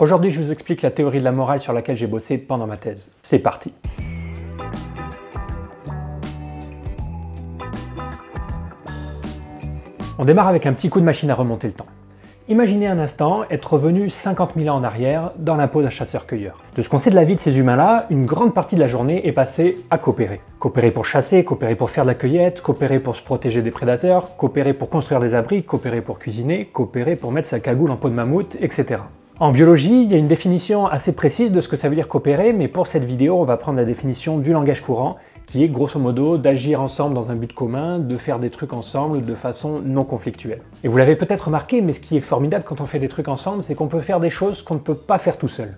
Aujourd'hui, je vous explique la théorie de la morale sur laquelle j'ai bossé pendant ma thèse. C'est parti On démarre avec un petit coup de machine à remonter le temps. Imaginez un instant être revenu 50 000 ans en arrière dans la peau d'un chasseur-cueilleur. De ce qu'on sait de la vie de ces humains-là, une grande partie de la journée est passée à coopérer. Coopérer pour chasser, coopérer pour faire de la cueillette, coopérer pour se protéger des prédateurs, coopérer pour construire des abris, coopérer pour cuisiner, coopérer pour mettre sa cagoule en peau de mammouth, etc. En biologie, il y a une définition assez précise de ce que ça veut dire coopérer, mais pour cette vidéo, on va prendre la définition du langage courant qui est grosso modo d'agir ensemble dans un but commun, de faire des trucs ensemble de façon non conflictuelle. Et vous l'avez peut-être remarqué, mais ce qui est formidable quand on fait des trucs ensemble, c'est qu'on peut faire des choses qu'on ne peut pas faire tout seul.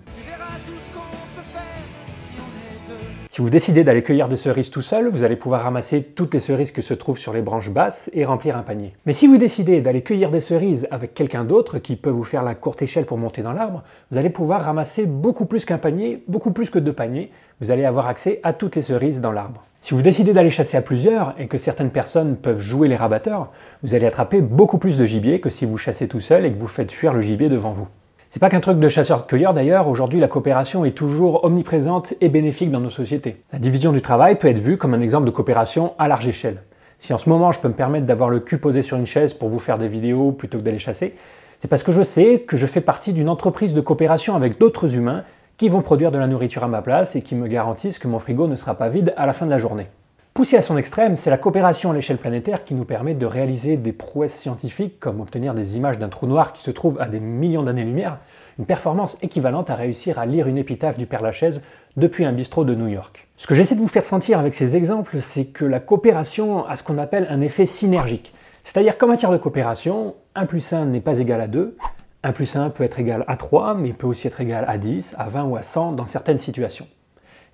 Si vous décidez d'aller cueillir des cerises tout seul, vous allez pouvoir ramasser toutes les cerises qui se trouvent sur les branches basses et remplir un panier. Mais si vous décidez d'aller cueillir des cerises avec quelqu'un d'autre qui peut vous faire la courte échelle pour monter dans l'arbre, vous allez pouvoir ramasser beaucoup plus qu'un panier, beaucoup plus que deux paniers. Vous allez avoir accès à toutes les cerises dans l'arbre. Si vous décidez d'aller chasser à plusieurs et que certaines personnes peuvent jouer les rabatteurs, vous allez attraper beaucoup plus de gibier que si vous chassez tout seul et que vous faites fuir le gibier devant vous. C'est pas qu'un truc de chasseur-cueilleur d'ailleurs, aujourd'hui la coopération est toujours omniprésente et bénéfique dans nos sociétés. La division du travail peut être vue comme un exemple de coopération à large échelle. Si en ce moment je peux me permettre d'avoir le cul posé sur une chaise pour vous faire des vidéos plutôt que d'aller chasser, c'est parce que je sais que je fais partie d'une entreprise de coopération avec d'autres humains qui vont produire de la nourriture à ma place et qui me garantissent que mon frigo ne sera pas vide à la fin de la journée. Poussé à son extrême, c'est la coopération à l'échelle planétaire qui nous permet de réaliser des prouesses scientifiques comme obtenir des images d'un trou noir qui se trouve à des millions d'années-lumière, une performance équivalente à réussir à lire une épitaphe du Père Lachaise depuis un bistrot de New York. Ce que j'essaie de vous faire sentir avec ces exemples, c'est que la coopération a ce qu'on appelle un effet synergique. C'est-à-dire qu'en matière de coopération, 1 plus 1 n'est pas égal à 2, 1 plus 1 peut être égal à 3, mais peut aussi être égal à 10, à 20 ou à 100 dans certaines situations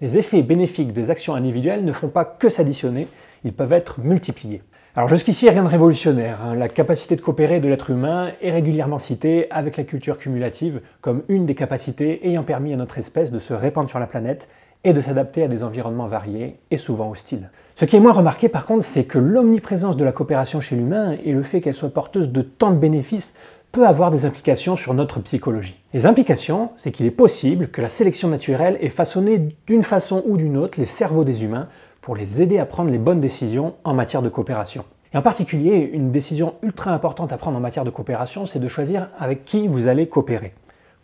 les effets bénéfiques des actions individuelles ne font pas que s'additionner, ils peuvent être multipliés. Alors jusqu'ici, rien de révolutionnaire. Hein. La capacité de coopérer de l'être humain est régulièrement citée avec la culture cumulative comme une des capacités ayant permis à notre espèce de se répandre sur la planète et de s'adapter à des environnements variés et souvent hostiles. Ce qui est moins remarqué par contre, c'est que l'omniprésence de la coopération chez l'humain et le fait qu'elle soit porteuse de tant de bénéfices peut avoir des implications sur notre psychologie. Les implications, c'est qu'il est possible que la sélection naturelle ait façonné d'une façon ou d'une autre les cerveaux des humains pour les aider à prendre les bonnes décisions en matière de coopération. Et en particulier, une décision ultra importante à prendre en matière de coopération, c'est de choisir avec qui vous allez coopérer.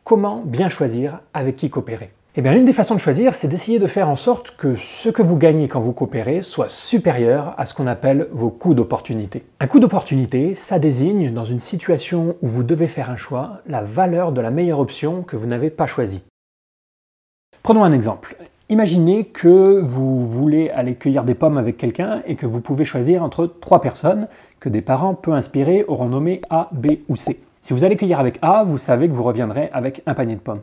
Comment bien choisir avec qui coopérer? Eh bien, une des façons de choisir, c'est d'essayer de faire en sorte que ce que vous gagnez quand vous coopérez soit supérieur à ce qu'on appelle vos coûts d'opportunité. Un coût d'opportunité, ça désigne, dans une situation où vous devez faire un choix, la valeur de la meilleure option que vous n'avez pas choisie. Prenons un exemple. Imaginez que vous voulez aller cueillir des pommes avec quelqu'un et que vous pouvez choisir entre trois personnes que des parents peu inspirés auront nommées A, B ou C. Si vous allez cueillir avec A, vous savez que vous reviendrez avec un panier de pommes.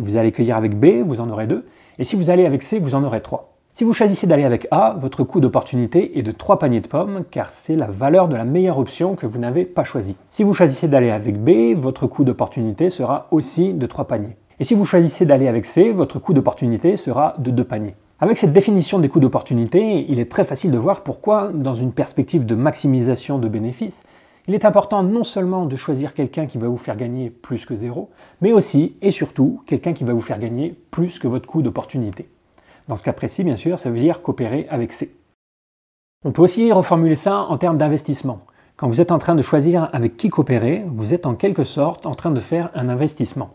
Si vous allez cueillir avec B, vous en aurez deux. Et si vous allez avec C, vous en aurez trois. Si vous choisissez d'aller avec A, votre coût d'opportunité est de 3 paniers de pommes, car c'est la valeur de la meilleure option que vous n'avez pas choisie. Si vous choisissez d'aller avec B, votre coût d'opportunité sera aussi de 3 paniers. Et si vous choisissez d'aller avec C, votre coût d'opportunité sera de 2 paniers. Avec cette définition des coûts d'opportunité, il est très facile de voir pourquoi, dans une perspective de maximisation de bénéfices, il est important non seulement de choisir quelqu'un qui va vous faire gagner plus que zéro, mais aussi et surtout quelqu'un qui va vous faire gagner plus que votre coût d'opportunité. Dans ce cas précis, bien sûr, ça veut dire coopérer avec C. On peut aussi reformuler ça en termes d'investissement. Quand vous êtes en train de choisir avec qui coopérer, vous êtes en quelque sorte en train de faire un investissement.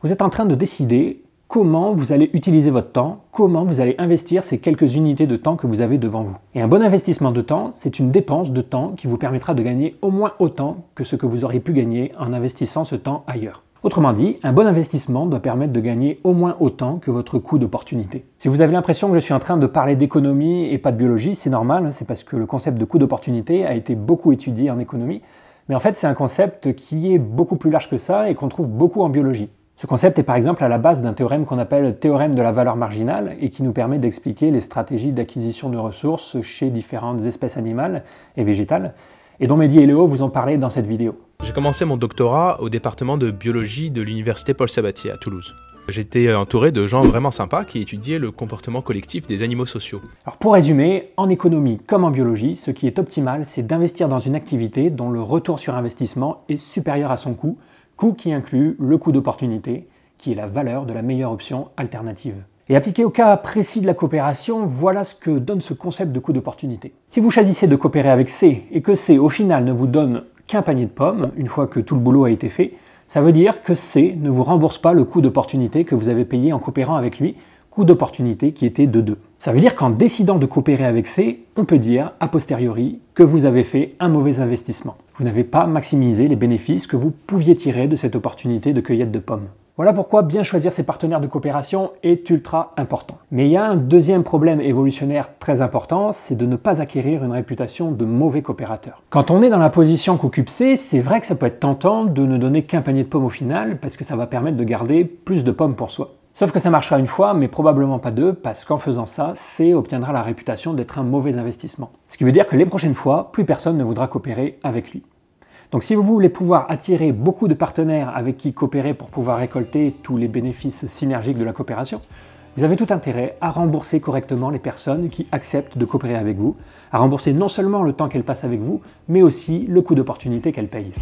Vous êtes en train de décider comment vous allez utiliser votre temps, comment vous allez investir ces quelques unités de temps que vous avez devant vous. Et un bon investissement de temps, c'est une dépense de temps qui vous permettra de gagner au moins autant que ce que vous auriez pu gagner en investissant ce temps ailleurs. Autrement dit, un bon investissement doit permettre de gagner au moins autant que votre coût d'opportunité. Si vous avez l'impression que je suis en train de parler d'économie et pas de biologie, c'est normal, hein, c'est parce que le concept de coût d'opportunité a été beaucoup étudié en économie, mais en fait c'est un concept qui est beaucoup plus large que ça et qu'on trouve beaucoup en biologie. Ce concept est par exemple à la base d'un théorème qu'on appelle le théorème de la valeur marginale et qui nous permet d'expliquer les stratégies d'acquisition de ressources chez différentes espèces animales et végétales, et dont Mehdi et Léo vous ont parlé dans cette vidéo. J'ai commencé mon doctorat au département de biologie de l'université Paul Sabatier à Toulouse. J'étais entouré de gens vraiment sympas qui étudiaient le comportement collectif des animaux sociaux. Alors pour résumer, en économie comme en biologie, ce qui est optimal, c'est d'investir dans une activité dont le retour sur investissement est supérieur à son coût, coût qui inclut le coût d'opportunité, qui est la valeur de la meilleure option alternative. Et appliqué au cas précis de la coopération, voilà ce que donne ce concept de coût d'opportunité. Si vous choisissez de coopérer avec C et que C au final ne vous donne qu'un panier de pommes, une fois que tout le boulot a été fait, ça veut dire que C ne vous rembourse pas le coût d'opportunité que vous avez payé en coopérant avec lui, coût d'opportunité qui était de 2. Ça veut dire qu'en décidant de coopérer avec C, on peut dire a posteriori que vous avez fait un mauvais investissement. Vous n'avez pas maximisé les bénéfices que vous pouviez tirer de cette opportunité de cueillette de pommes. Voilà pourquoi bien choisir ses partenaires de coopération est ultra important. Mais il y a un deuxième problème évolutionnaire très important, c'est de ne pas acquérir une réputation de mauvais coopérateur. Quand on est dans la position qu'occupe C, c'est vrai que ça peut être tentant de ne donner qu'un panier de pommes au final, parce que ça va permettre de garder plus de pommes pour soi. Sauf que ça marchera une fois, mais probablement pas deux, parce qu'en faisant ça, C obtiendra la réputation d'être un mauvais investissement. Ce qui veut dire que les prochaines fois, plus personne ne voudra coopérer avec lui. Donc si vous voulez pouvoir attirer beaucoup de partenaires avec qui coopérer pour pouvoir récolter tous les bénéfices synergiques de la coopération, vous avez tout intérêt à rembourser correctement les personnes qui acceptent de coopérer avec vous, à rembourser non seulement le temps qu'elles passent avec vous, mais aussi le coût d'opportunité qu'elles payent.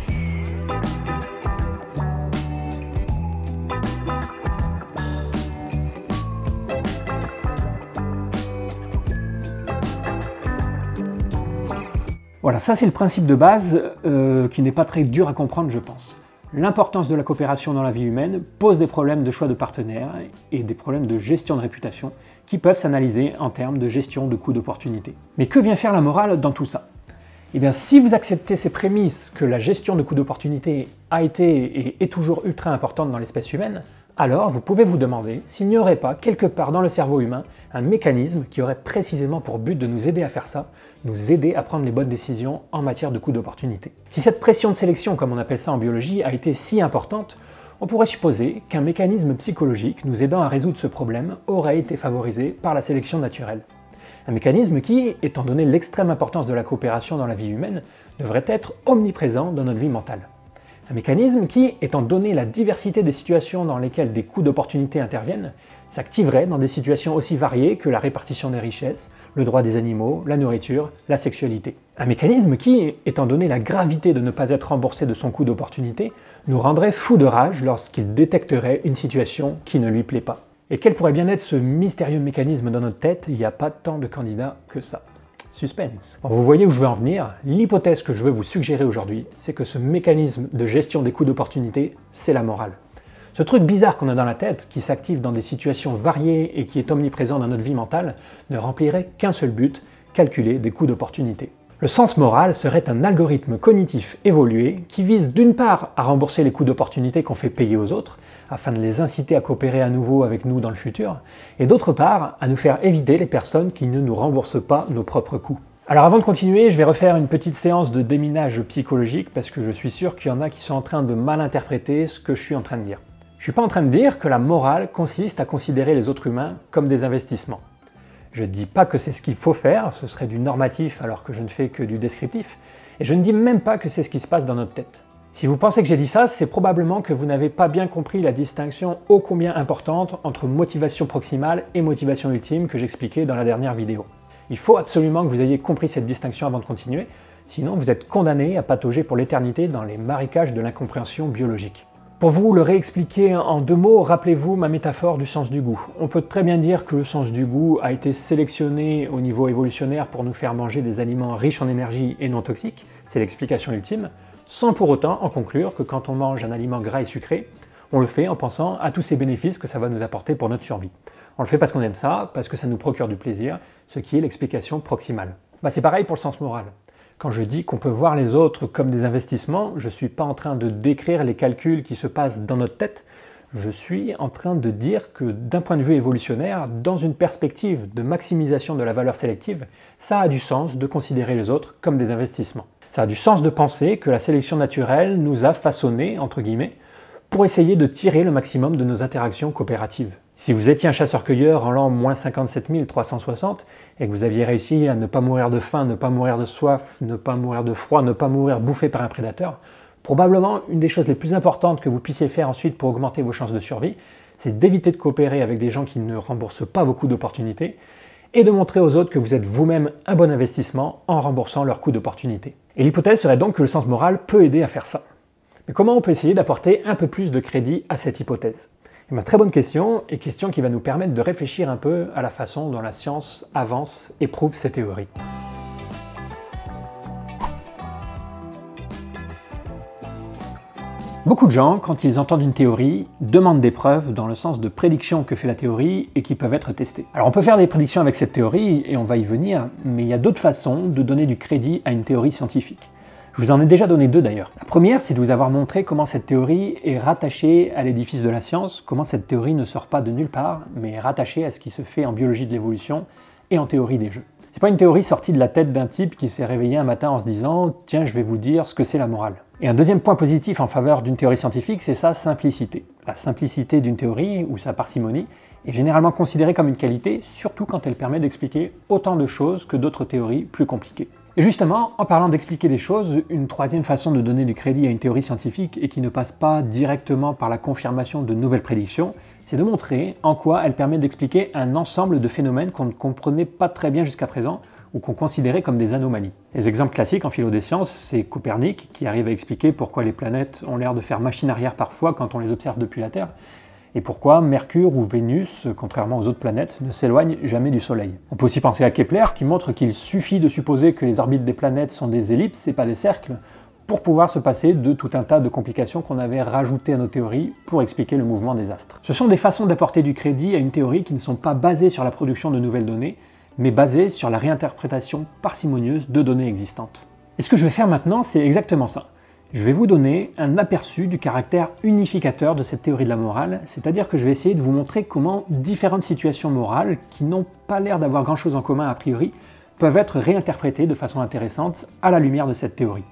Voilà, ça c'est le principe de base euh, qui n'est pas très dur à comprendre, je pense. L'importance de la coopération dans la vie humaine pose des problèmes de choix de partenaires et des problèmes de gestion de réputation qui peuvent s'analyser en termes de gestion de coûts d'opportunité. Mais que vient faire la morale dans tout ça? Eh bien, si vous acceptez ces prémices que la gestion de coûts d'opportunité a été et est toujours ultra importante dans l'espèce humaine, alors vous pouvez vous demander s'il n'y aurait pas quelque part dans le cerveau humain un mécanisme qui aurait précisément pour but de nous aider à faire ça, nous aider à prendre les bonnes décisions en matière de coûts d'opportunité. Si cette pression de sélection, comme on appelle ça en biologie, a été si importante, on pourrait supposer qu'un mécanisme psychologique nous aidant à résoudre ce problème aurait été favorisé par la sélection naturelle. Un mécanisme qui, étant donné l'extrême importance de la coopération dans la vie humaine, devrait être omniprésent dans notre vie mentale. Un mécanisme qui, étant donné la diversité des situations dans lesquelles des coûts d'opportunité interviennent, s'activerait dans des situations aussi variées que la répartition des richesses, le droit des animaux, la nourriture, la sexualité. Un mécanisme qui, étant donné la gravité de ne pas être remboursé de son coût d'opportunité, nous rendrait fou de rage lorsqu'il détecterait une situation qui ne lui plaît pas. Et quel pourrait bien être ce mystérieux mécanisme dans notre tête? Il n'y a pas tant de candidats que ça. Vous voyez où je veux en venir. L'hypothèse que je veux vous suggérer aujourd'hui, c'est que ce mécanisme de gestion des coûts d'opportunité, c'est la morale. Ce truc bizarre qu'on a dans la tête, qui s'active dans des situations variées et qui est omniprésent dans notre vie mentale, ne remplirait qu'un seul but, calculer des coûts d'opportunité. Le sens moral serait un algorithme cognitif évolué qui vise d'une part à rembourser les coûts d'opportunité qu'on fait payer aux autres, afin de les inciter à coopérer à nouveau avec nous dans le futur, et d'autre part à nous faire éviter les personnes qui ne nous remboursent pas nos propres coûts. Alors avant de continuer, je vais refaire une petite séance de déminage psychologique parce que je suis sûr qu'il y en a qui sont en train de mal interpréter ce que je suis en train de dire. Je ne suis pas en train de dire que la morale consiste à considérer les autres humains comme des investissements. Je ne dis pas que c'est ce qu'il faut faire, ce serait du normatif alors que je ne fais que du descriptif, et je ne dis même pas que c'est ce qui se passe dans notre tête. Si vous pensez que j'ai dit ça, c'est probablement que vous n'avez pas bien compris la distinction ô combien importante entre motivation proximale et motivation ultime que j'expliquais dans la dernière vidéo. Il faut absolument que vous ayez compris cette distinction avant de continuer, sinon vous êtes condamné à patauger pour l'éternité dans les marécages de l'incompréhension biologique. Pour vous le réexpliquer en deux mots, rappelez-vous ma métaphore du sens du goût. On peut très bien dire que le sens du goût a été sélectionné au niveau évolutionnaire pour nous faire manger des aliments riches en énergie et non toxiques, c'est l'explication ultime, sans pour autant en conclure que quand on mange un aliment gras et sucré, on le fait en pensant à tous ces bénéfices que ça va nous apporter pour notre survie. On le fait parce qu'on aime ça, parce que ça nous procure du plaisir, ce qui est l'explication proximale. Bah, c'est pareil pour le sens moral. Quand je dis qu'on peut voir les autres comme des investissements, je ne suis pas en train de décrire les calculs qui se passent dans notre tête, je suis en train de dire que d'un point de vue évolutionnaire, dans une perspective de maximisation de la valeur sélective, ça a du sens de considérer les autres comme des investissements. Ça a du sens de penser que la sélection naturelle nous a façonnés, entre guillemets, pour essayer de tirer le maximum de nos interactions coopératives. Si vous étiez un chasseur-cueilleur en l'an moins 57 360 et que vous aviez réussi à ne pas mourir de faim, ne pas mourir de soif, ne pas mourir de froid, ne pas mourir bouffé par un prédateur, probablement une des choses les plus importantes que vous puissiez faire ensuite pour augmenter vos chances de survie, c'est d'éviter de coopérer avec des gens qui ne remboursent pas vos coûts d'opportunité et de montrer aux autres que vous êtes vous-même un bon investissement en remboursant leurs coûts d'opportunité. Et l'hypothèse serait donc que le sens moral peut aider à faire ça. Mais comment on peut essayer d'apporter un peu plus de crédit à cette hypothèse? Ma très bonne question, et question qui va nous permettre de réfléchir un peu à la façon dont la science avance et prouve ses théories. Beaucoup de gens, quand ils entendent une théorie, demandent des preuves dans le sens de prédictions que fait la théorie et qui peuvent être testées. Alors on peut faire des prédictions avec cette théorie, et on va y venir, mais il y a d'autres façons de donner du crédit à une théorie scientifique. Je vous en ai déjà donné deux d'ailleurs. La première, c'est de vous avoir montré comment cette théorie est rattachée à l'édifice de la science, comment cette théorie ne sort pas de nulle part, mais est rattachée à ce qui se fait en biologie de l'évolution et en théorie des jeux. C'est pas une théorie sortie de la tête d'un type qui s'est réveillé un matin en se disant Tiens, je vais vous dire ce que c'est la morale. Et un deuxième point positif en faveur d'une théorie scientifique, c'est sa simplicité. La simplicité d'une théorie ou sa parcimonie est généralement considérée comme une qualité, surtout quand elle permet d'expliquer autant de choses que d'autres théories plus compliquées. Et justement, en parlant d'expliquer des choses, une troisième façon de donner du crédit à une théorie scientifique et qui ne passe pas directement par la confirmation de nouvelles prédictions, c'est de montrer en quoi elle permet d'expliquer un ensemble de phénomènes qu'on ne comprenait pas très bien jusqu'à présent ou qu'on considérait comme des anomalies. Les exemples classiques en philo des sciences, c'est Copernic qui arrive à expliquer pourquoi les planètes ont l'air de faire machine arrière parfois quand on les observe depuis la Terre, et pourquoi Mercure ou Vénus, contrairement aux autres planètes, ne s'éloignent jamais du Soleil? On peut aussi penser à Kepler qui montre qu'il suffit de supposer que les orbites des planètes sont des ellipses et pas des cercles pour pouvoir se passer de tout un tas de complications qu'on avait rajoutées à nos théories pour expliquer le mouvement des astres. Ce sont des façons d'apporter du crédit à une théorie qui ne sont pas basées sur la production de nouvelles données, mais basées sur la réinterprétation parcimonieuse de données existantes. Et ce que je vais faire maintenant, c'est exactement ça. Je vais vous donner un aperçu du caractère unificateur de cette théorie de la morale, c'est-à-dire que je vais essayer de vous montrer comment différentes situations morales, qui n'ont pas l'air d'avoir grand-chose en commun a priori, peuvent être réinterprétées de façon intéressante à la lumière de cette théorie.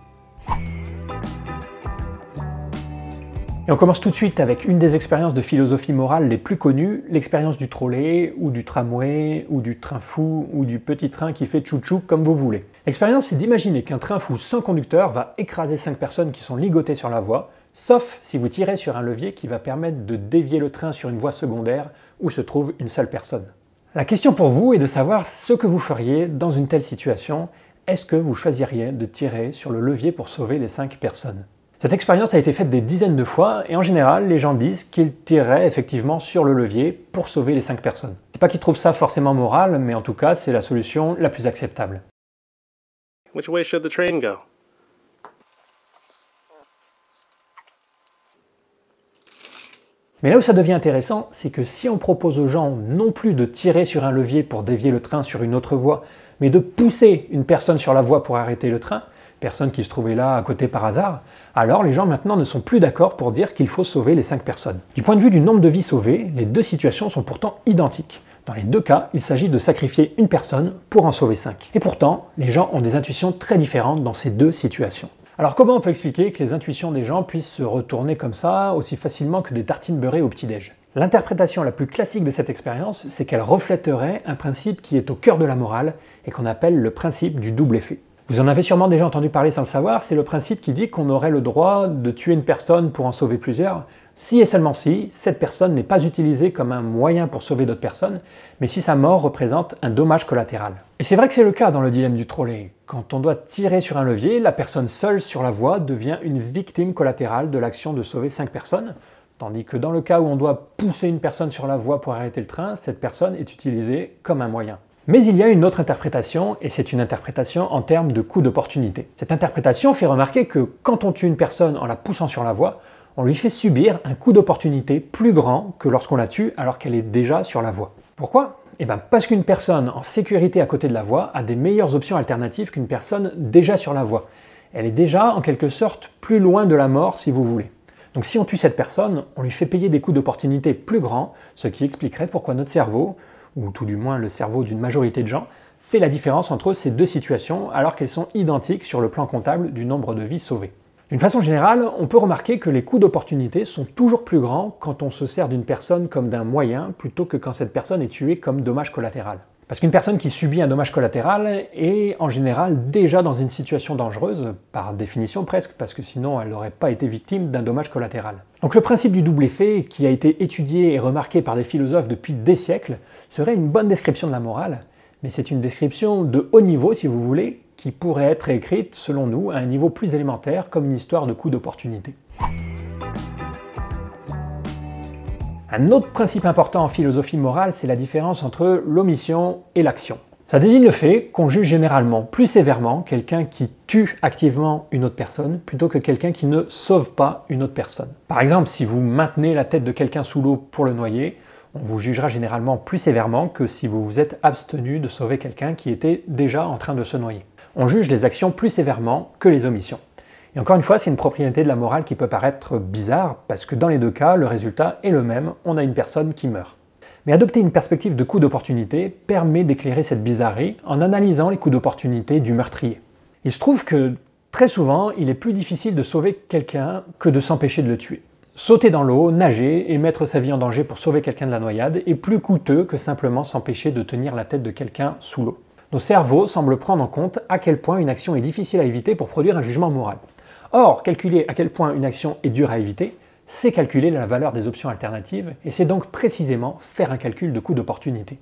Et on commence tout de suite avec une des expériences de philosophie morale les plus connues, l'expérience du trolley, ou du tramway, ou du train fou, ou du petit train qui fait chouchou comme vous voulez. L'expérience, c'est d'imaginer qu'un train fou sans conducteur va écraser 5 personnes qui sont ligotées sur la voie, sauf si vous tirez sur un levier qui va permettre de dévier le train sur une voie secondaire où se trouve une seule personne. La question pour vous est de savoir ce que vous feriez dans une telle situation. Est-ce que vous choisiriez de tirer sur le levier pour sauver les 5 personnes? Cette expérience a été faite des dizaines de fois et en général, les gens disent qu'ils tireraient effectivement sur le levier pour sauver les 5 personnes. C'est pas qu'ils trouvent ça forcément moral, mais en tout cas, c'est la solution la plus acceptable. Which way should the train go? Mais là où ça devient intéressant, c'est que si on propose aux gens non plus de tirer sur un levier pour dévier le train sur une autre voie, mais de pousser une personne sur la voie pour arrêter le train, personne qui se trouvait là à côté par hasard, alors les gens maintenant ne sont plus d'accord pour dire qu'il faut sauver les 5 personnes. Du point de vue du nombre de vies sauvées, les deux situations sont pourtant identiques. Dans les deux cas, il s'agit de sacrifier une personne pour en sauver 5. Et pourtant, les gens ont des intuitions très différentes dans ces deux situations. Alors comment on peut expliquer que les intuitions des gens puissent se retourner comme ça aussi facilement que des tartines beurrées au petit-déj? L'interprétation la plus classique de cette expérience, c'est qu'elle reflèterait un principe qui est au cœur de la morale et qu'on appelle le principe du double effet. Vous en avez sûrement déjà entendu parler sans le savoir, c'est le principe qui dit qu'on aurait le droit de tuer une personne pour en sauver plusieurs, si et seulement si cette personne n'est pas utilisée comme un moyen pour sauver d'autres personnes, mais si sa mort représente un dommage collatéral. Et c'est vrai que c'est le cas dans le dilemme du trolley. Quand on doit tirer sur un levier, la personne seule sur la voie devient une victime collatérale de l'action de sauver 5 personnes, tandis que dans le cas où on doit pousser une personne sur la voie pour arrêter le train, cette personne est utilisée comme un moyen. Mais il y a une autre interprétation, et c'est une interprétation en termes de coût d'opportunité. Cette interprétation fait remarquer que quand on tue une personne en la poussant sur la voie, on lui fait subir un coût d'opportunité plus grand que lorsqu'on la tue alors qu'elle est déjà sur la voie. Pourquoi? Eh bien parce qu'une personne en sécurité à côté de la voie a des meilleures options alternatives qu'une personne déjà sur la voie. Elle est déjà en quelque sorte plus loin de la mort si vous voulez. Donc si on tue cette personne, on lui fait payer des coûts d'opportunité plus grands, ce qui expliquerait pourquoi notre cerveau, ou tout du moins le cerveau d'une majorité de gens, fait la différence entre ces deux situations alors qu'elles sont identiques sur le plan comptable du nombre de vies sauvées. D'une façon générale, on peut remarquer que les coûts d'opportunité sont toujours plus grands quand on se sert d'une personne comme d'un moyen plutôt que quand cette personne est tuée comme dommage collatéral. Parce qu'une personne qui subit un dommage collatéral est en général déjà dans une situation dangereuse, par définition presque, parce que sinon elle n'aurait pas été victime d'un dommage collatéral. Donc le principe du double effet, qui a été étudié et remarqué par des philosophes depuis des siècles, serait une bonne description de la morale, mais c'est une description de haut niveau, si vous voulez, qui pourrait être écrite, selon nous, à un niveau plus élémentaire, comme une histoire de coup d'opportunité. Un autre principe important en philosophie morale, c'est la différence entre l'omission et l'action. Ça désigne le fait qu'on juge généralement plus sévèrement quelqu'un qui tue activement une autre personne plutôt que quelqu'un qui ne sauve pas une autre personne. Par exemple, si vous maintenez la tête de quelqu'un sous l'eau pour le noyer, on vous jugera généralement plus sévèrement que si vous vous êtes abstenu de sauver quelqu'un qui était déjà en train de se noyer. On juge les actions plus sévèrement que les omissions. Et encore une fois, c'est une propriété de la morale qui peut paraître bizarre, parce que dans les deux cas, le résultat est le même, on a une personne qui meurt. Mais adopter une perspective de coup d'opportunité permet d'éclairer cette bizarrerie en analysant les coups d'opportunité du meurtrier. Il se trouve que très souvent, il est plus difficile de sauver quelqu'un que de s'empêcher de le tuer. Sauter dans l'eau, nager et mettre sa vie en danger pour sauver quelqu'un de la noyade est plus coûteux que simplement s'empêcher de tenir la tête de quelqu'un sous l'eau. Nos cerveaux semblent prendre en compte à quel point une action est difficile à éviter pour produire un jugement moral. Or, calculer à quel point une action est dure à éviter, c'est calculer la valeur des options alternatives, et c'est donc précisément faire un calcul de coût d'opportunité.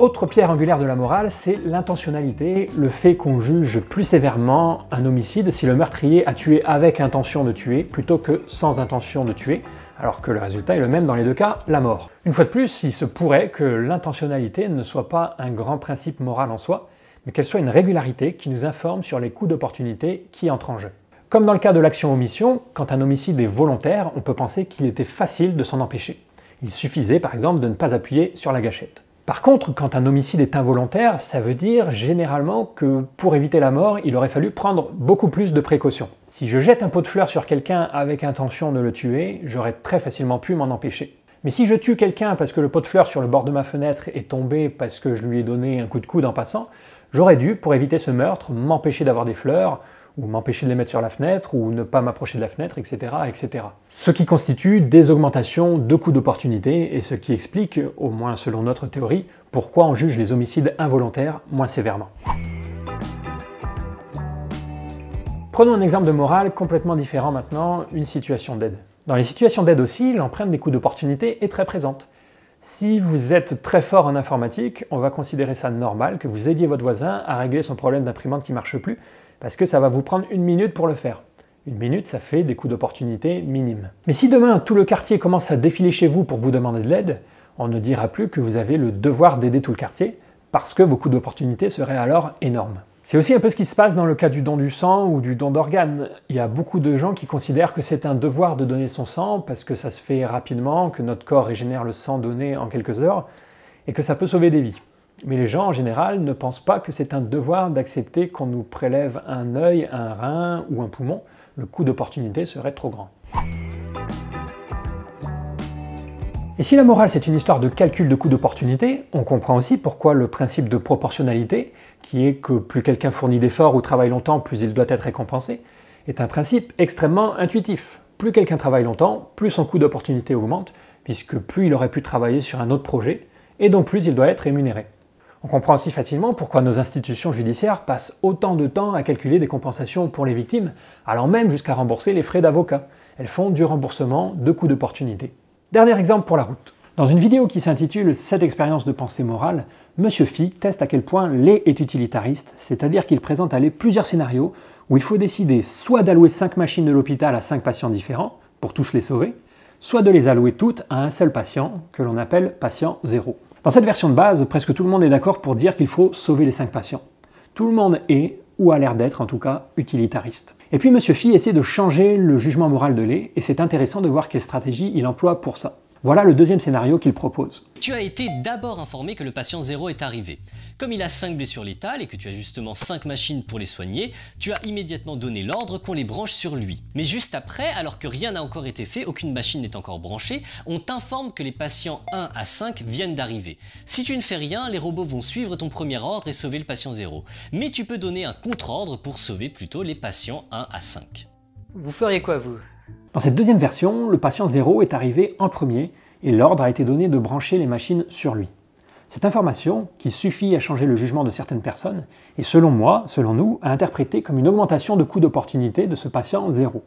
Autre pierre angulaire de la morale, c'est l'intentionnalité, le fait qu'on juge plus sévèrement un homicide si le meurtrier a tué avec intention de tuer plutôt que sans intention de tuer, alors que le résultat est le même dans les deux cas, la mort. Une fois de plus, il se pourrait que l'intentionnalité ne soit pas un grand principe moral en soi, mais qu'elle soit une régularité qui nous informe sur les coûts d'opportunité qui entrent en jeu. Comme dans le cas de l'action-omission, quand un homicide est volontaire, on peut penser qu'il était facile de s'en empêcher. Il suffisait par exemple de ne pas appuyer sur la gâchette. Par contre, quand un homicide est involontaire, ça veut dire généralement que pour éviter la mort, il aurait fallu prendre beaucoup plus de précautions. Si je jette un pot de fleurs sur quelqu'un avec intention de le tuer, j'aurais très facilement pu m'en empêcher. Mais si je tue quelqu'un parce que le pot de fleurs sur le bord de ma fenêtre est tombé parce que je lui ai donné un coup de coude en passant, j'aurais dû, pour éviter ce meurtre, m'empêcher d'avoir des fleurs, ou m'empêcher de les mettre sur la fenêtre, ou ne pas m'approcher de la fenêtre, etc., etc. Ce qui constitue des augmentations de coûts d'opportunité, et ce qui explique, au moins selon notre théorie, pourquoi on juge les homicides involontaires moins sévèrement. Prenons un exemple de morale complètement différent maintenant, une situation d'aide. Dans les situations d'aide aussi, l'empreinte des coûts d'opportunité est très présente. Si vous êtes très fort en informatique, on va considérer ça normal que vous aidiez votre voisin à régler son problème d'imprimante qui ne marche plus, parce que ça va vous prendre une minute pour le faire. Une minute, ça fait des coûts d'opportunité minimes. Mais si demain tout le quartier commence à défiler chez vous pour vous demander de l'aide, on ne dira plus que vous avez le devoir d'aider tout le quartier, parce que vos coûts d'opportunité seraient alors énormes. C'est aussi un peu ce qui se passe dans le cas du don du sang ou du don d'organes. Il y a beaucoup de gens qui considèrent que c'est un devoir de donner son sang parce que ça se fait rapidement, que notre corps régénère le sang donné en quelques heures et que ça peut sauver des vies. Mais les gens en général ne pensent pas que c'est un devoir d'accepter qu'on nous prélève un œil, un rein ou un poumon. Le coût d'opportunité serait trop grand. Et si la morale c'est une histoire de calcul de coût d'opportunité, on comprend aussi pourquoi le principe de proportionnalité, qui est que plus quelqu'un fournit d'efforts ou travaille longtemps, plus il doit être récompensé, est un principe extrêmement intuitif. Plus quelqu'un travaille longtemps, plus son coût d'opportunité augmente, puisque plus il aurait pu travailler sur un autre projet, et donc plus il doit être rémunéré. On comprend aussi facilement pourquoi nos institutions judiciaires passent autant de temps à calculer des compensations pour les victimes, allant même jusqu'à rembourser les frais d'avocat. Elles font du remboursement de coûts d'opportunité. Dernier exemple pour la route. Dans une vidéo qui s'intitule Cette expérience de pensée morale, Monsieur Phi teste à quel point l'est est utilitariste, c'est-à-dire qu'il présente à plusieurs scénarios où il faut décider soit d'allouer 5 machines de l'hôpital à 5 patients différents, pour tous les sauver, soit de les allouer toutes à un seul patient, que l'on appelle patient 0. Dans cette version de base, presque tout le monde est d'accord pour dire qu'il faut sauver les 5 patients. Tout le monde est, ou a l'air d'être en tout cas, utilitariste. Et puis M. Phi essaie de changer le jugement moral de lait, et c'est intéressant de voir quelle stratégie il emploie pour ça. Voilà le deuxième scénario qu'il propose. Tu as été d'abord informé que le patient 0 est arrivé. Comme il a 5 blessures létales et que tu as justement 5 machines pour les soigner, tu as immédiatement donné l'ordre qu'on les branche sur lui. Mais juste après, alors que rien n'a encore été fait, aucune machine n'est encore branchée, on t'informe que les patients 1 à 5 viennent d'arriver. Si tu ne fais rien, les robots vont suivre ton premier ordre et sauver le patient 0. Mais tu peux donner un contre-ordre pour sauver plutôt les patients 1 à 5. Vous feriez quoi vous? Dans cette deuxième version, le patient 0 est arrivé en premier et l'ordre a été donné de brancher les machines sur lui. Cette information, qui suffit à changer le jugement de certaines personnes, est selon moi, selon nous, à interpréter comme une augmentation de coût d'opportunité de ce patient zéro.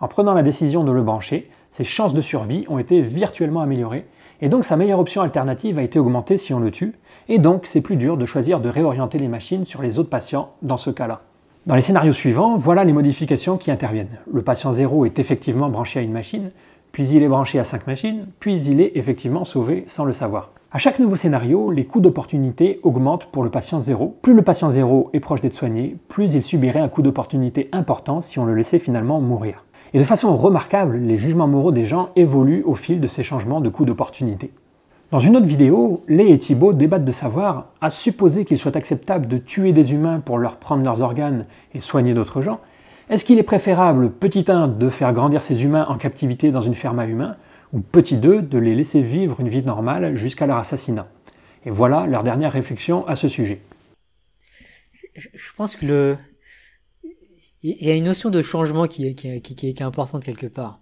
En prenant la décision de le brancher, ses chances de survie ont été virtuellement améliorées, et donc sa meilleure option alternative a été augmentée si on le tue, et donc c'est plus dur de choisir de réorienter les machines sur les autres patients dans ce cas-là. Dans les scénarios suivants, voilà les modifications qui interviennent. Le patient 0 est effectivement branché à une machine, puis il est branché à 5 machines, puis il est effectivement sauvé sans le savoir. À chaque nouveau scénario, les coûts d'opportunité augmentent pour le patient 0. Plus le patient 0 est proche d'être soigné, plus il subirait un coût d'opportunité important si on le laissait finalement mourir. Et de façon remarquable, les jugements moraux des gens évoluent au fil de ces changements de coûts d'opportunité. Dans une autre vidéo, Lé et Thibault débattent de savoir, à supposer qu'il soit acceptable de tuer des humains pour leur prendre leurs organes et soigner d'autres gens, est-ce qu'il est préférable, petit 1, de faire grandir ces humains en captivité dans une ferme à humains, ou petit 2, de les laisser vivre une vie normale jusqu'à leur assassinat? Et voilà leur dernière réflexion à ce sujet. Je pense que le... Il y a une notion de changement qui est, qui qui est importante quelque part.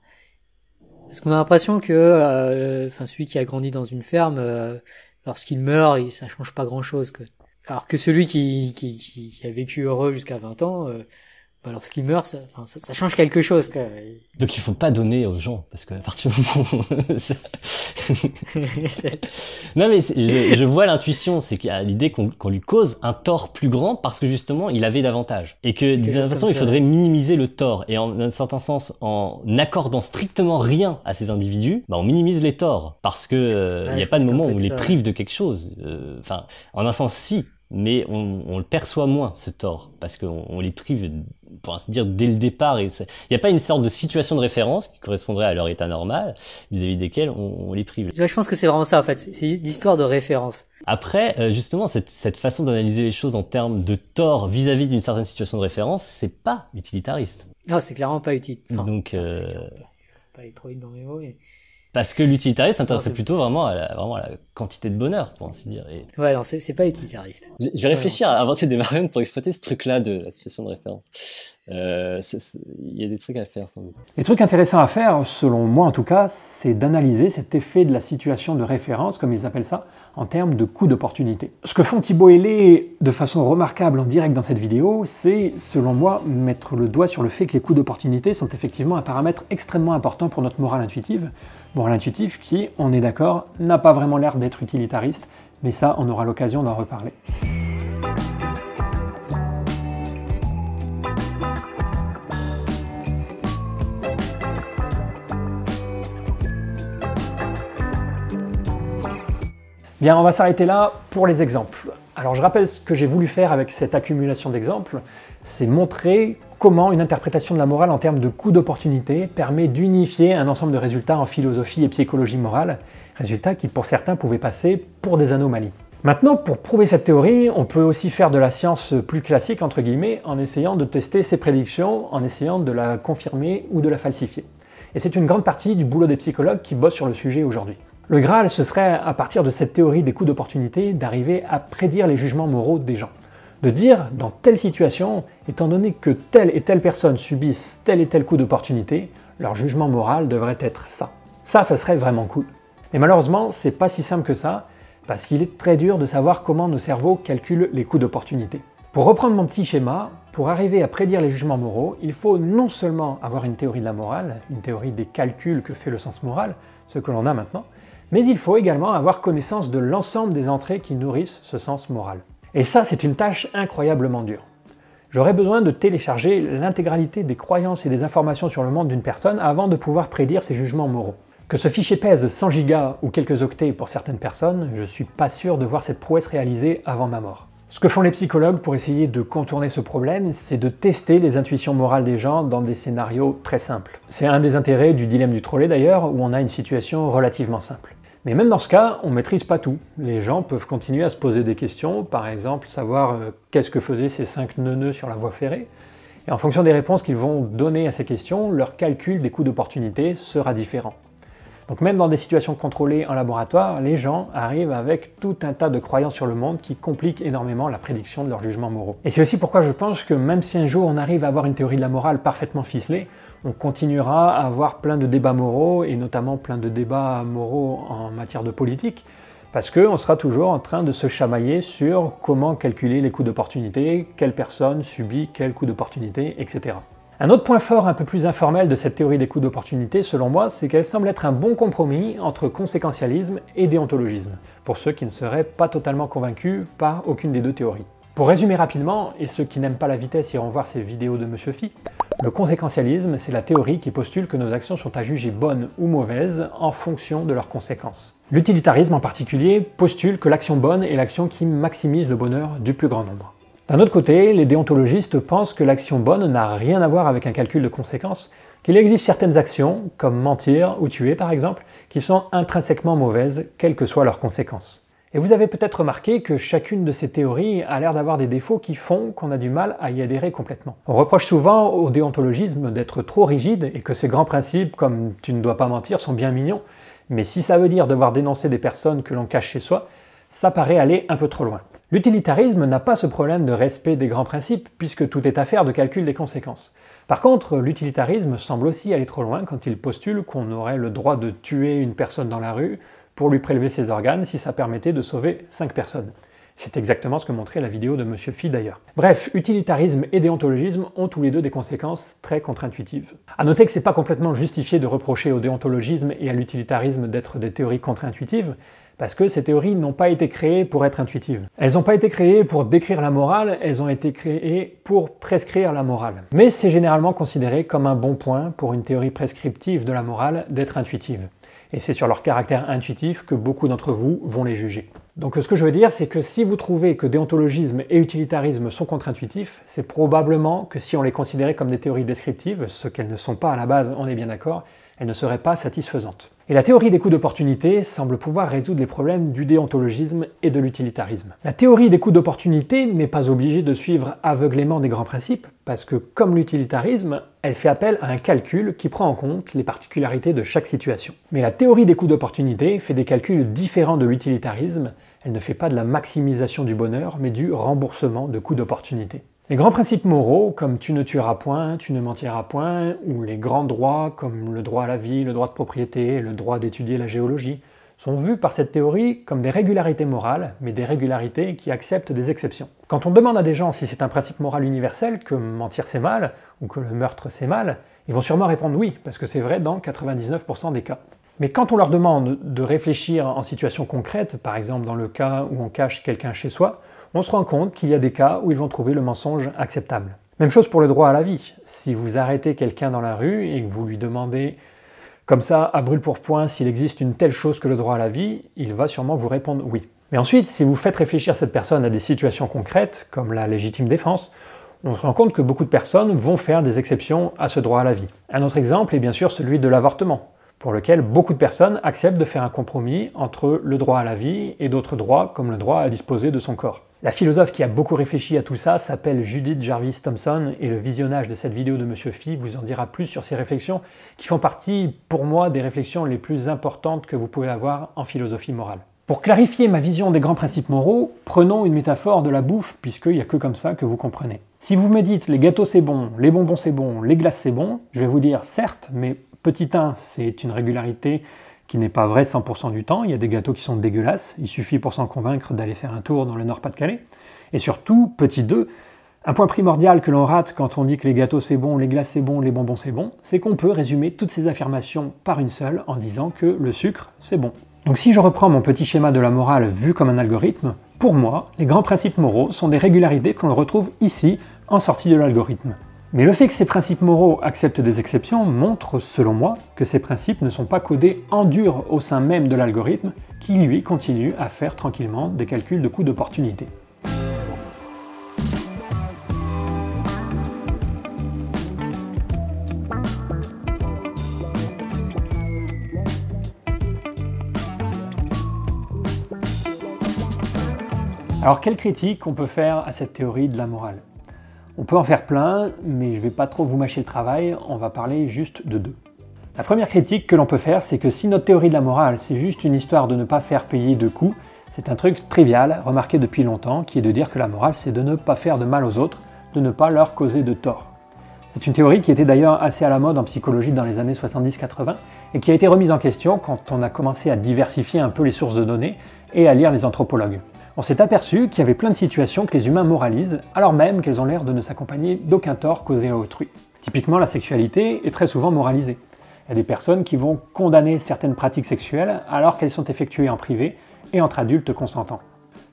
Parce qu'on a l'impression que euh, enfin celui qui a grandi dans une ferme, euh, lorsqu'il meurt, il, ça change pas grand-chose. Que... Alors que celui qui, a vécu heureux jusqu'à 20 ans, euh, bah, lorsqu'il meurt, ça, enfin, ça, ça, change quelque chose. Quoi. Donc il faut pas donner aux gens, parce que à partir du moment non mais je, je, vois l'intuition, c'est qu'il y a l'idée qu'on lui cause un tort plus grand parce que justement il avait davantage. Et que d'une certaine façon il faudrait minimiser le tort. Et en un certain sens, en n'accordant strictement rien à ces individus, bah, on minimise les torts. Parce que euh, il n'y a pas de moment où on les prive de quelque chose. Euh, enfin, en un sens si, mais on, on, le perçoit moins ce tort parce qu'on on les prive pour ainsi dire dès le départ. Il n'y a pas une sorte de situation de référence qui correspondrait à leur état normal vis-à-vis desquels on, on, les prive. Je pense que c'est vraiment ça en fait. C'est l'histoire de référence. Après euh, justement cette, cette façon d'analyser les choses en termes de tort vis-à-vis d'une certaine situation de référence c'est pas utilitariste. Non c'est clairement pas utile. Enfin, donc euh... pas aller trop vite dans mes mots mais parce que l'utilitariste s'intéressait plutôt vraiment à, la, vraiment à la quantité de bonheur, pour ainsi dire. Et... Ouais, non, c'est pas utilitariste. Je, je vais réfléchir à inventer des variantes pour exploiter ce truc-là de la situation de référence. Euh, il y a des trucs à faire sans doute. Les trucs intéressants à faire, selon moi en tout cas, c'est d'analyser cet effet de la situation de référence, comme ils appellent ça, en termes de coût d'opportunité. Ce que font Thibaut et Lé de façon remarquable en direct dans cette vidéo, c'est, selon moi, mettre le doigt sur le fait que les coûts d'opportunité sont effectivement un paramètre extrêmement important pour notre morale intuitive. Morale intuitive qui, on est d'accord, n'a pas vraiment l'air d'être utilitariste, mais ça, on aura l'occasion d'en reparler. Bien, on va s'arrêter là pour les exemples. Alors je rappelle ce que j'ai voulu faire avec cette accumulation d'exemples, c'est montrer comment une interprétation de la morale en termes de coût d'opportunité permet d'unifier un ensemble de résultats en philosophie et psychologie morale, résultats qui pour certains pouvaient passer pour des anomalies. Maintenant, pour prouver cette théorie, on peut aussi faire de la science plus classique, entre guillemets, en essayant de tester ses prédictions, en essayant de la confirmer ou de la falsifier. Et c'est une grande partie du boulot des psychologues qui bossent sur le sujet aujourd'hui. Le Graal, ce serait, à partir de cette théorie des coûts d'opportunité, d'arriver à prédire les jugements moraux des gens. De dire, dans telle situation, étant donné que telle et telle personne subissent tel et tel coup d'opportunité, leur jugement moral devrait être ça. Ça, ça serait vraiment cool. Mais malheureusement, c'est pas si simple que ça, parce qu'il est très dur de savoir comment nos cerveaux calculent les coûts d'opportunité. Pour reprendre mon petit schéma, pour arriver à prédire les jugements moraux, il faut non seulement avoir une théorie de la morale, une théorie des calculs que fait le sens moral, ce que l'on a maintenant, mais il faut également avoir connaissance de l'ensemble des entrées qui nourrissent ce sens moral. Et ça, c'est une tâche incroyablement dure. J'aurais besoin de télécharger l'intégralité des croyances et des informations sur le monde d'une personne avant de pouvoir prédire ses jugements moraux. Que ce fichier pèse 100 gigas ou quelques octets pour certaines personnes, je suis pas sûr de voir cette prouesse réalisée avant ma mort. Ce que font les psychologues pour essayer de contourner ce problème, c'est de tester les intuitions morales des gens dans des scénarios très simples. C'est un des intérêts du dilemme du trolley d'ailleurs, où on a une situation relativement simple. Mais même dans ce cas, on ne maîtrise pas tout. Les gens peuvent continuer à se poser des questions, par exemple savoir euh, qu'est-ce que faisaient ces cinq neuneux sur la voie ferrée. Et en fonction des réponses qu'ils vont donner à ces questions, leur calcul des coûts d'opportunité sera différent. Donc même dans des situations contrôlées en laboratoire, les gens arrivent avec tout un tas de croyances sur le monde qui compliquent énormément la prédiction de leurs jugements moraux. Et c'est aussi pourquoi je pense que même si un jour on arrive à avoir une théorie de la morale parfaitement ficelée, on continuera à avoir plein de débats moraux, et notamment plein de débats moraux en matière de politique, parce qu'on sera toujours en train de se chamailler sur comment calculer les coûts d'opportunité, quelle personne subit quel coût d'opportunité, etc. Un autre point fort un peu plus informel de cette théorie des coûts d'opportunité, selon moi, c'est qu'elle semble être un bon compromis entre conséquentialisme et déontologisme, pour ceux qui ne seraient pas totalement convaincus par aucune des deux théories. Pour résumer rapidement, et ceux qui n'aiment pas la vitesse iront voir ces vidéos de Monsieur Phi, le conséquentialisme, c'est la théorie qui postule que nos actions sont à juger bonnes ou mauvaises en fonction de leurs conséquences. L'utilitarisme en particulier postule que l'action bonne est l'action qui maximise le bonheur du plus grand nombre. D'un autre côté, les déontologistes pensent que l'action bonne n'a rien à voir avec un calcul de conséquences, qu'il existe certaines actions, comme mentir ou tuer par exemple, qui sont intrinsèquement mauvaises, quelles que soient leurs conséquences. Et vous avez peut-être remarqué que chacune de ces théories a l'air d'avoir des défauts qui font qu'on a du mal à y adhérer complètement. On reproche souvent au déontologisme d'être trop rigide et que ces grands principes comme tu ne dois pas mentir sont bien mignons, mais si ça veut dire devoir dénoncer des personnes que l'on cache chez soi, ça paraît aller un peu trop loin. L'utilitarisme n'a pas ce problème de respect des grands principes puisque tout est affaire de calcul des conséquences. Par contre, l'utilitarisme semble aussi aller trop loin quand il postule qu'on aurait le droit de tuer une personne dans la rue pour lui prélever ses organes si ça permettait de sauver 5 personnes. C'est exactement ce que montrait la vidéo de Monsieur Phi d'ailleurs. Bref, utilitarisme et déontologisme ont tous les deux des conséquences très contre-intuitives. A noter que c'est pas complètement justifié de reprocher au déontologisme et à l'utilitarisme d'être des théories contre-intuitives, parce que ces théories n'ont pas été créées pour être intuitives. Elles n'ont pas été créées pour décrire la morale, elles ont été créées pour prescrire la morale. Mais c'est généralement considéré comme un bon point pour une théorie prescriptive de la morale d'être intuitive et c'est sur leur caractère intuitif que beaucoup d'entre vous vont les juger. Donc ce que je veux dire, c'est que si vous trouvez que déontologisme et utilitarisme sont contre-intuitifs, c'est probablement que si on les considérait comme des théories descriptives, ce qu'elles ne sont pas à la base, on est bien d'accord, elles ne seraient pas satisfaisantes. Et la théorie des coûts d'opportunité semble pouvoir résoudre les problèmes du déontologisme et de l'utilitarisme. La théorie des coûts d'opportunité n'est pas obligée de suivre aveuglément des grands principes, parce que comme l'utilitarisme, elle fait appel à un calcul qui prend en compte les particularités de chaque situation. Mais la théorie des coûts d'opportunité fait des calculs différents de l'utilitarisme, elle ne fait pas de la maximisation du bonheur, mais du remboursement de coûts d'opportunité. Les grands principes moraux, comme tu ne tueras point, tu ne mentiras point, ou les grands droits, comme le droit à la vie, le droit de propriété, le droit d'étudier la géologie, sont vus par cette théorie comme des régularités morales, mais des régularités qui acceptent des exceptions. Quand on demande à des gens si c'est un principe moral universel que mentir c'est mal, ou que le meurtre c'est mal, ils vont sûrement répondre oui, parce que c'est vrai dans 99% des cas. Mais quand on leur demande de réfléchir en situation concrète, par exemple dans le cas où on cache quelqu'un chez soi, on se rend compte qu'il y a des cas où ils vont trouver le mensonge acceptable. Même chose pour le droit à la vie. Si vous arrêtez quelqu'un dans la rue et que vous lui demandez comme ça, à brûle pour point, s'il existe une telle chose que le droit à la vie, il va sûrement vous répondre oui. Mais ensuite, si vous faites réfléchir cette personne à des situations concrètes, comme la légitime défense, on se rend compte que beaucoup de personnes vont faire des exceptions à ce droit à la vie. Un autre exemple est bien sûr celui de l'avortement pour lequel beaucoup de personnes acceptent de faire un compromis entre le droit à la vie et d'autres droits comme le droit à disposer de son corps. La philosophe qui a beaucoup réfléchi à tout ça s'appelle Judith Jarvis Thompson et le visionnage de cette vidéo de Monsieur Phi vous en dira plus sur ces réflexions qui font partie pour moi des réflexions les plus importantes que vous pouvez avoir en philosophie morale. Pour clarifier ma vision des grands principes moraux, prenons une métaphore de la bouffe, puisqu'il n'y a que comme ça que vous comprenez. Si vous me dites les gâteaux c'est bon, les bonbons c'est bon, les glaces c'est bon, je vais vous dire certes, mais Petit 1, c'est une régularité qui n'est pas vraie 100% du temps. Il y a des gâteaux qui sont dégueulasses. Il suffit pour s'en convaincre d'aller faire un tour dans le Nord-Pas-de-Calais. Et surtout, petit 2, un point primordial que l'on rate quand on dit que les gâteaux c'est bon, les glaces c'est bon, les bonbons c'est bon, c'est qu'on peut résumer toutes ces affirmations par une seule en disant que le sucre c'est bon. Donc si je reprends mon petit schéma de la morale vu comme un algorithme, pour moi, les grands principes moraux sont des régularités qu'on retrouve ici en sortie de l'algorithme. Mais le fait que ces principes moraux acceptent des exceptions montre, selon moi, que ces principes ne sont pas codés en dur au sein même de l'algorithme, qui lui continue à faire tranquillement des calculs de coûts d'opportunité. Alors quelle critique on peut faire à cette théorie de la morale? On peut en faire plein, mais je vais pas trop vous mâcher le travail, on va parler juste de deux. La première critique que l'on peut faire, c'est que si notre théorie de la morale, c'est juste une histoire de ne pas faire payer de coups, c'est un truc trivial, remarqué depuis longtemps, qui est de dire que la morale, c'est de ne pas faire de mal aux autres, de ne pas leur causer de tort. C'est une théorie qui était d'ailleurs assez à la mode en psychologie dans les années 70-80 et qui a été remise en question quand on a commencé à diversifier un peu les sources de données et à lire les anthropologues on s'est aperçu qu'il y avait plein de situations que les humains moralisent, alors même qu'elles ont l'air de ne s'accompagner d'aucun tort causé à autrui. Typiquement, la sexualité est très souvent moralisée. Il y a des personnes qui vont condamner certaines pratiques sexuelles alors qu'elles sont effectuées en privé et entre adultes consentants.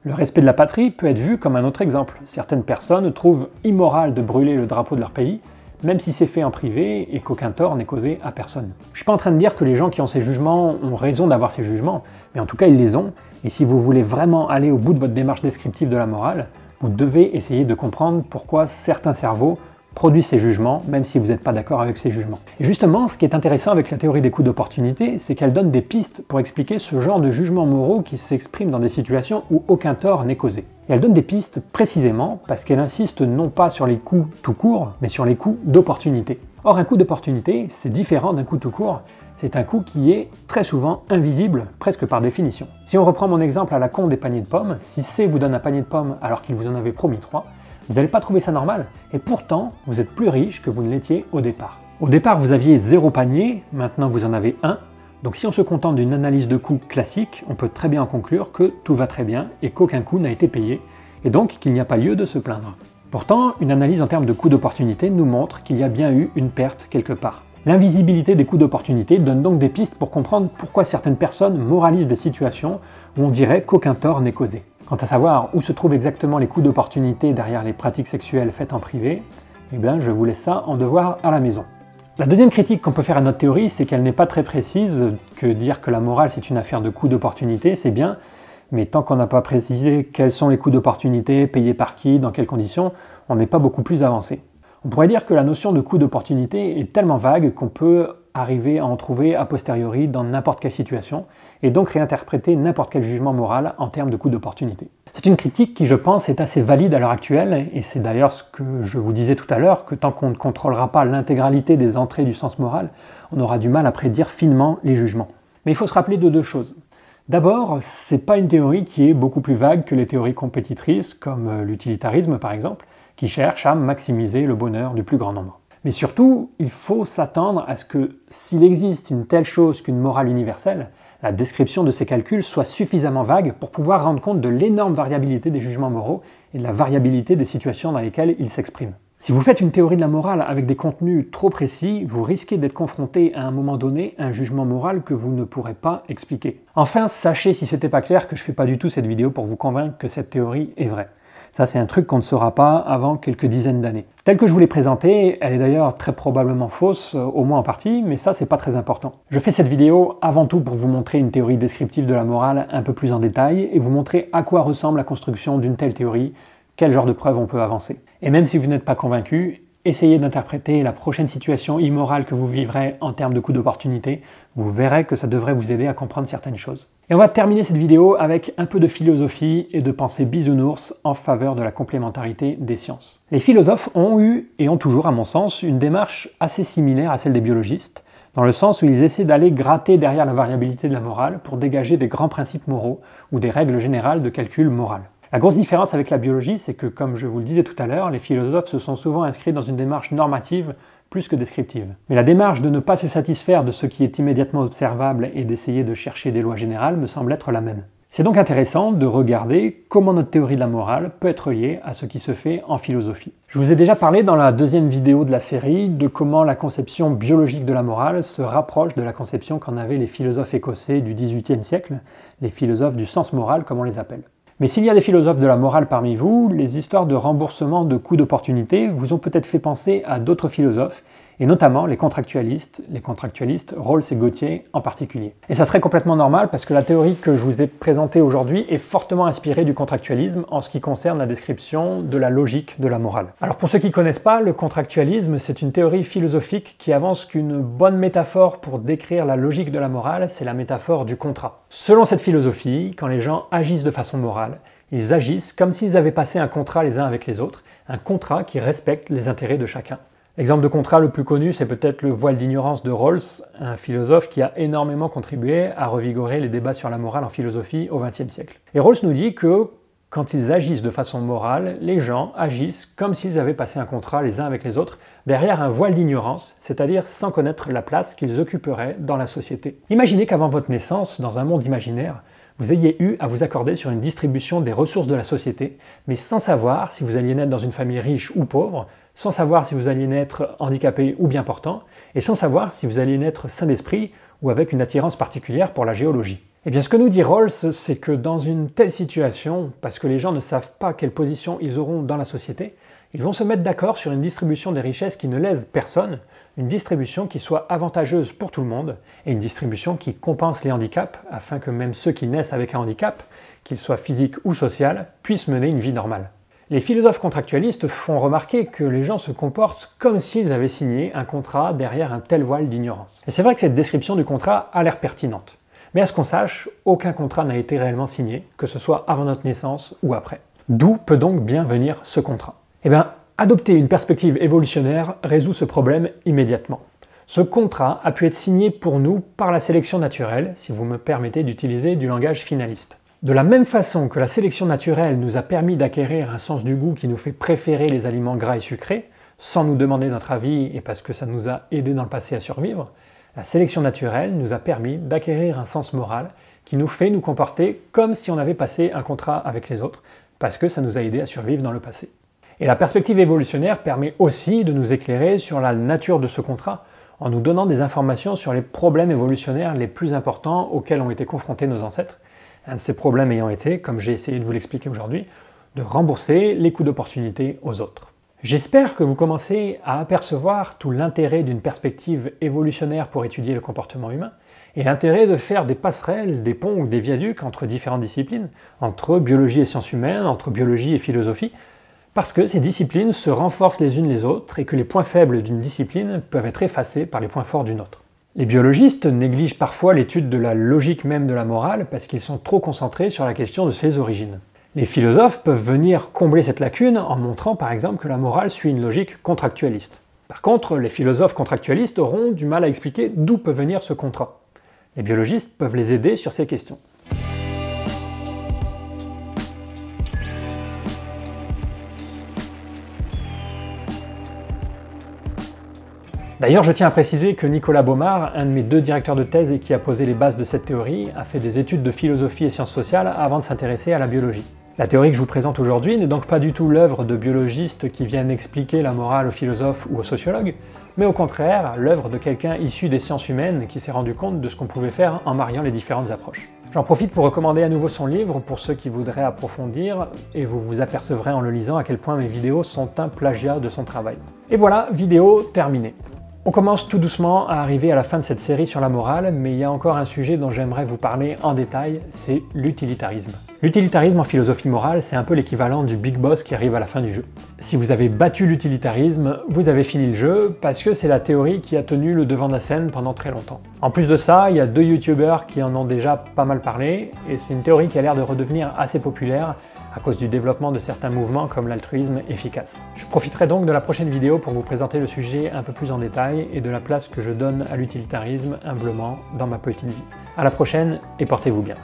Le respect de la patrie peut être vu comme un autre exemple. Certaines personnes trouvent immoral de brûler le drapeau de leur pays, même si c'est fait en privé et qu'aucun tort n'est causé à personne. Je suis pas en train de dire que les gens qui ont ces jugements ont raison d'avoir ces jugements, mais en tout cas ils les ont, et si vous voulez vraiment aller au bout de votre démarche descriptive de la morale, vous devez essayer de comprendre pourquoi certains cerveaux produit ses jugements, même si vous n'êtes pas d'accord avec ces jugements. Et justement, ce qui est intéressant avec la théorie des coûts d'opportunité, c'est qu'elle donne des pistes pour expliquer ce genre de jugements moraux qui s'expriment dans des situations où aucun tort n'est causé. Et elle donne des pistes précisément parce qu'elle insiste non pas sur les coûts tout court, mais sur les coûts d'opportunité. Or, un coût d'opportunité, c'est différent d'un coût tout court, c'est un coût qui est très souvent invisible, presque par définition. Si on reprend mon exemple à la con des paniers de pommes, si C vous donne un panier de pommes alors qu'il vous en avait promis trois, vous n'allez pas trouver ça normal. Et pourtant, vous êtes plus riche que vous ne l'étiez au départ. Au départ, vous aviez zéro panier, maintenant vous en avez un. Donc si on se contente d'une analyse de coût classique, on peut très bien en conclure que tout va très bien et qu'aucun coût n'a été payé, et donc qu'il n'y a pas lieu de se plaindre. Pourtant, une analyse en termes de coût d'opportunité nous montre qu'il y a bien eu une perte quelque part. L'invisibilité des coûts d'opportunité donne donc des pistes pour comprendre pourquoi certaines personnes moralisent des situations où on dirait qu'aucun tort n'est causé. Quant à savoir où se trouvent exactement les coûts d'opportunité derrière les pratiques sexuelles faites en privé, eh bien je vous laisse ça en devoir à la maison. La deuxième critique qu'on peut faire à notre théorie, c'est qu'elle n'est pas très précise, que dire que la morale c'est une affaire de coûts d'opportunité, c'est bien, mais tant qu'on n'a pas précisé quels sont les coûts d'opportunité, payés par qui, dans quelles conditions, on n'est pas beaucoup plus avancé. On pourrait dire que la notion de coût d'opportunité est tellement vague qu'on peut arriver à en trouver a posteriori dans n'importe quelle situation, et donc réinterpréter n'importe quel jugement moral en termes de coût d'opportunité. C'est une critique qui, je pense, est assez valide à l'heure actuelle, et c'est d'ailleurs ce que je vous disais tout à l'heure, que tant qu'on ne contrôlera pas l'intégralité des entrées du sens moral, on aura du mal à prédire finement les jugements. Mais il faut se rappeler de deux choses. D'abord, c'est pas une théorie qui est beaucoup plus vague que les théories compétitrices, comme l'utilitarisme par exemple, qui cherchent à maximiser le bonheur du plus grand nombre. Mais surtout, il faut s'attendre à ce que s'il existe une telle chose qu'une morale universelle, la description de ces calculs soit suffisamment vague pour pouvoir rendre compte de l'énorme variabilité des jugements moraux et de la variabilité des situations dans lesquelles ils s'expriment. Si vous faites une théorie de la morale avec des contenus trop précis, vous risquez d'être confronté à un moment donné à un jugement moral que vous ne pourrez pas expliquer. Enfin, sachez si c'était pas clair que je fais pas du tout cette vidéo pour vous convaincre que cette théorie est vraie. Ça, c'est un truc qu'on ne saura pas avant quelques dizaines d'années. Telle que je vous l'ai présentée, elle est d'ailleurs très probablement fausse, euh, au moins en partie, mais ça, c'est pas très important. Je fais cette vidéo avant tout pour vous montrer une théorie descriptive de la morale un peu plus en détail et vous montrer à quoi ressemble la construction d'une telle théorie, quel genre de preuves on peut avancer. Et même si vous n'êtes pas convaincu, essayez d'interpréter la prochaine situation immorale que vous vivrez en termes de coût d'opportunité, vous verrez que ça devrait vous aider à comprendre certaines choses. Et on va terminer cette vidéo avec un peu de philosophie et de pensée bisounours en faveur de la complémentarité des sciences. Les philosophes ont eu, et ont toujours à mon sens, une démarche assez similaire à celle des biologistes, dans le sens où ils essaient d'aller gratter derrière la variabilité de la morale pour dégager des grands principes moraux ou des règles générales de calcul moral. La grosse différence avec la biologie, c'est que, comme je vous le disais tout à l'heure, les philosophes se sont souvent inscrits dans une démarche normative plus que descriptive. Mais la démarche de ne pas se satisfaire de ce qui est immédiatement observable et d'essayer de chercher des lois générales me semble être la même. C'est donc intéressant de regarder comment notre théorie de la morale peut être liée à ce qui se fait en philosophie. Je vous ai déjà parlé dans la deuxième vidéo de la série de comment la conception biologique de la morale se rapproche de la conception qu'en avaient les philosophes écossais du XVIIIe siècle, les philosophes du sens moral comme on les appelle. Mais s'il y a des philosophes de la morale parmi vous, les histoires de remboursement de coûts d'opportunité vous ont peut-être fait penser à d'autres philosophes et notamment les contractualistes, les contractualistes Rawls et Gauthier en particulier. Et ça serait complètement normal parce que la théorie que je vous ai présentée aujourd'hui est fortement inspirée du contractualisme en ce qui concerne la description de la logique de la morale. Alors pour ceux qui ne connaissent pas, le contractualisme, c'est une théorie philosophique qui avance qu'une bonne métaphore pour décrire la logique de la morale, c'est la métaphore du contrat. Selon cette philosophie, quand les gens agissent de façon morale, ils agissent comme s'ils avaient passé un contrat les uns avec les autres, un contrat qui respecte les intérêts de chacun. L'exemple de contrat le plus connu, c'est peut-être le voile d'ignorance de Rawls, un philosophe qui a énormément contribué à revigorer les débats sur la morale en philosophie au XXe siècle. Et Rawls nous dit que quand ils agissent de façon morale, les gens agissent comme s'ils avaient passé un contrat les uns avec les autres, derrière un voile d'ignorance, c'est-à-dire sans connaître la place qu'ils occuperaient dans la société. Imaginez qu'avant votre naissance, dans un monde imaginaire, vous ayez eu à vous accorder sur une distribution des ressources de la société, mais sans savoir si vous alliez naître dans une famille riche ou pauvre, sans savoir si vous alliez naître handicapé ou bien portant, et sans savoir si vous alliez naître sain d'esprit ou avec une attirance particulière pour la géologie. Eh bien, ce que nous dit Rawls, c'est que dans une telle situation, parce que les gens ne savent pas quelle position ils auront dans la société, ils vont se mettre d'accord sur une distribution des richesses qui ne lèse personne, une distribution qui soit avantageuse pour tout le monde, et une distribution qui compense les handicaps, afin que même ceux qui naissent avec un handicap, qu'il soit physique ou social, puissent mener une vie normale. Les philosophes contractualistes font remarquer que les gens se comportent comme s'ils avaient signé un contrat derrière un tel voile d'ignorance. Et c'est vrai que cette description du contrat a l'air pertinente. Mais à ce qu'on sache, aucun contrat n'a été réellement signé, que ce soit avant notre naissance ou après. D'où peut donc bien venir ce contrat? Eh bien, adopter une perspective évolutionnaire résout ce problème immédiatement. Ce contrat a pu être signé pour nous par la sélection naturelle, si vous me permettez d'utiliser du langage finaliste. De la même façon que la sélection naturelle nous a permis d'acquérir un sens du goût qui nous fait préférer les aliments gras et sucrés, sans nous demander notre avis et parce que ça nous a aidé dans le passé à survivre, la sélection naturelle nous a permis d'acquérir un sens moral qui nous fait nous comporter comme si on avait passé un contrat avec les autres, parce que ça nous a aidé à survivre dans le passé. Et la perspective évolutionnaire permet aussi de nous éclairer sur la nature de ce contrat, en nous donnant des informations sur les problèmes évolutionnaires les plus importants auxquels ont été confrontés nos ancêtres. Un de ces problèmes ayant été, comme j'ai essayé de vous l'expliquer aujourd'hui, de rembourser les coûts d'opportunité aux autres. J'espère que vous commencez à apercevoir tout l'intérêt d'une perspective évolutionnaire pour étudier le comportement humain et l'intérêt de faire des passerelles, des ponts ou des viaducs entre différentes disciplines, entre biologie et sciences humaines, entre biologie et philosophie, parce que ces disciplines se renforcent les unes les autres et que les points faibles d'une discipline peuvent être effacés par les points forts d'une autre. Les biologistes négligent parfois l'étude de la logique même de la morale parce qu'ils sont trop concentrés sur la question de ses origines. Les philosophes peuvent venir combler cette lacune en montrant par exemple que la morale suit une logique contractualiste. Par contre, les philosophes contractualistes auront du mal à expliquer d'où peut venir ce contrat. Les biologistes peuvent les aider sur ces questions. D'ailleurs, je tiens à préciser que Nicolas Baumard, un de mes deux directeurs de thèse et qui a posé les bases de cette théorie, a fait des études de philosophie et sciences sociales avant de s'intéresser à la biologie. La théorie que je vous présente aujourd'hui n'est donc pas du tout l'œuvre de biologistes qui viennent expliquer la morale aux philosophes ou aux sociologues, mais au contraire l'œuvre de quelqu'un issu des sciences humaines qui s'est rendu compte de ce qu'on pouvait faire en mariant les différentes approches. J'en profite pour recommander à nouveau son livre pour ceux qui voudraient approfondir, et vous vous apercevrez en le lisant à quel point mes vidéos sont un plagiat de son travail. Et voilà, vidéo terminée. On commence tout doucement à arriver à la fin de cette série sur la morale, mais il y a encore un sujet dont j'aimerais vous parler en détail, c'est l'utilitarisme. L'utilitarisme en philosophie morale, c'est un peu l'équivalent du big boss qui arrive à la fin du jeu. Si vous avez battu l'utilitarisme, vous avez fini le jeu, parce que c'est la théorie qui a tenu le devant de la scène pendant très longtemps. En plus de ça, il y a deux youtubeurs qui en ont déjà pas mal parlé, et c'est une théorie qui a l'air de redevenir assez populaire, à cause du développement de certains mouvements comme l'altruisme efficace. Je profiterai donc de la prochaine vidéo pour vous présenter le sujet un peu plus en détail et de la place que je donne à l'utilitarisme humblement dans ma petite vie. A la prochaine et portez-vous bien.